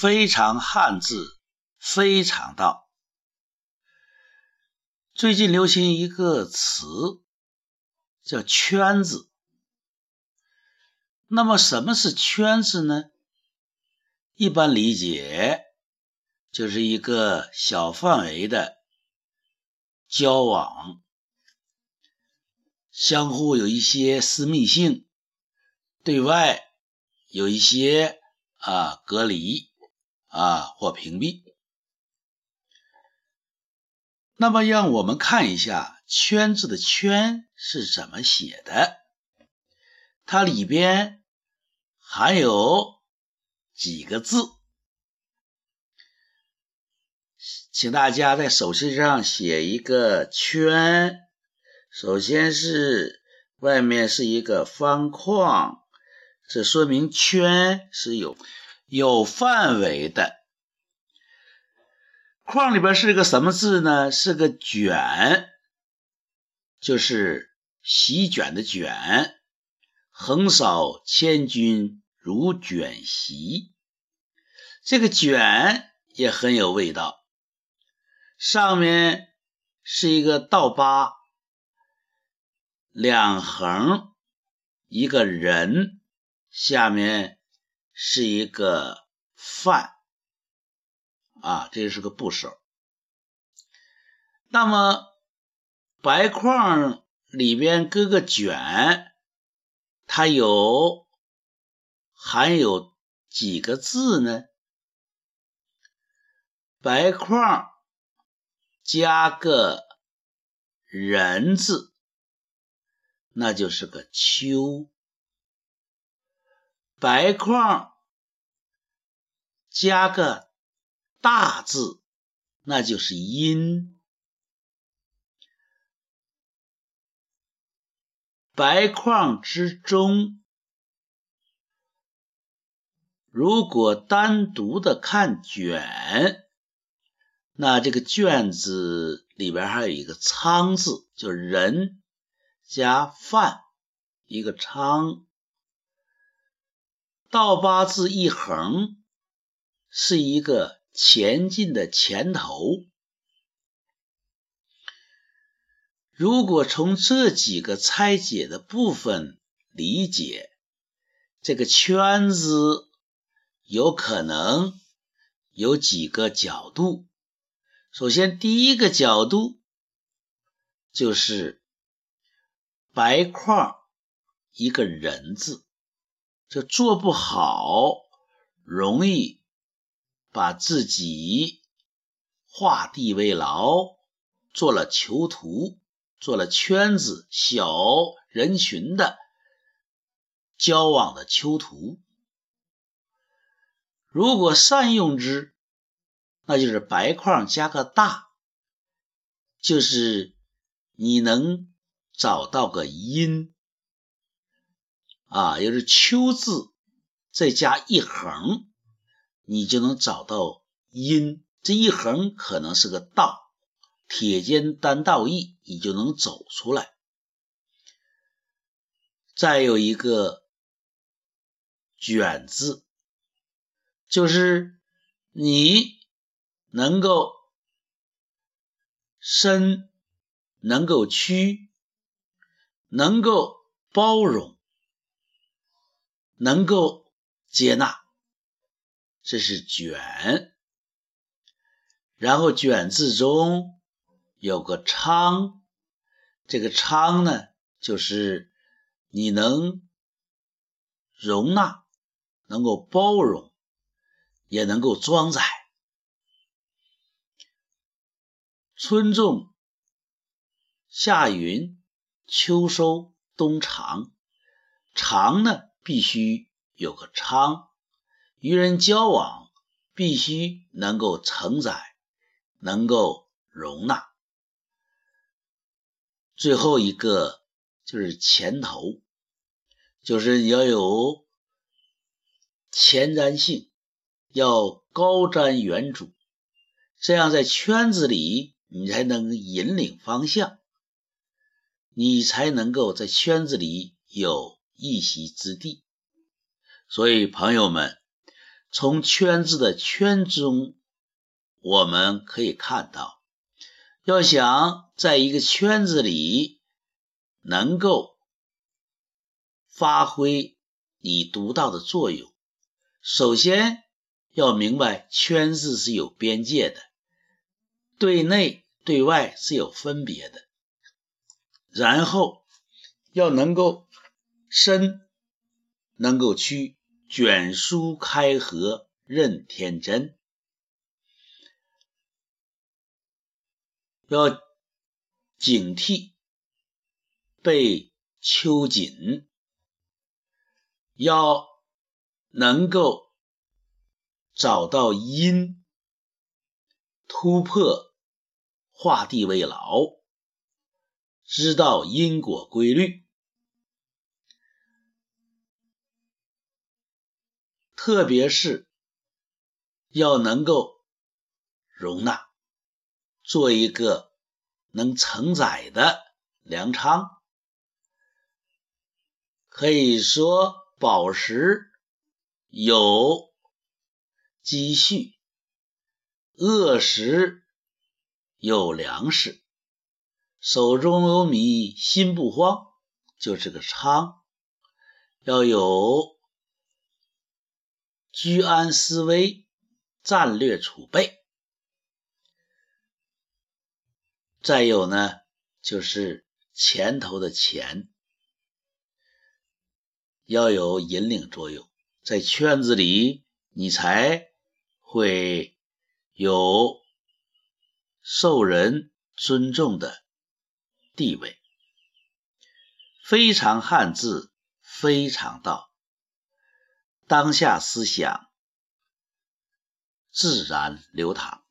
非常汉字，非常道。最近流行一个词叫“圈子”。那么什么是圈子呢？一般理解就是一个小范围的交往，相互有一些私密性，对外有一些啊隔离。啊，或屏蔽。那么，让我们看一下“圈”字的“圈”是怎么写的。它里边含有几个字，请大家在手心上写一个圈。首先是外面是一个方框，这说明圈是有。有范围的框里边是个什么字呢？是个卷，就是席卷的卷。横扫千军如卷席，这个卷也很有味道。上面是一个倒八，两横一个人，下面。是一个范啊，这是个部首。那么白框里边搁个卷，它有含有几个字呢？白框加个人字，那就是个秋。白框加个大字，那就是阴。白框之中，如果单独的看卷，那这个卷子里边还有一个仓字，就人加饭一个仓。倒八字一横是一个前进的前头。如果从这几个拆解的部分理解，这个圈子有可能有几个角度。首先，第一个角度就是白框一个人字。就做不好，容易把自己画地为牢，做了囚徒，做了圈子小人群的交往的囚徒。如果善用之，那就是白框加个大，就是你能找到个因。啊，要是秋字再加一横，你就能找到阴。这一横可能是个道，铁肩担道义，你就能走出来。再有一个卷字，就是你能够伸，能够屈，能够包容。能够接纳，这是卷。然后卷字中有个昌，这个昌呢，就是你能容纳，能够包容，也能够装载。春种，夏耘，秋收，冬藏。藏呢？必须有个昌，与人交往必须能够承载，能够容纳。最后一个就是前头，就是你要有前瞻性，要高瞻远瞩，这样在圈子里你才能引领方向，你才能够在圈子里有。一席之地，所以朋友们，从圈子的圈中，我们可以看到，要想在一个圈子里能够发挥你独到的作用，首先要明白圈子是有边界的，对内对外是有分别的，然后要能够身，能够屈。卷舒开合任天真，要警惕被揪紧，要能够找到因，突破画地为牢，知道因果规律。特别是要能够容纳，做一个能承载的粮仓。可以说，宝石有积蓄，饿时有粮食，手中有米心不慌，就是个仓，要有。居安思危，战略储备。再有呢，就是前头的钱要有引领作用，在圈子里你才会有受人尊重的地位。非常汉字，非常道。当下思想自然流淌。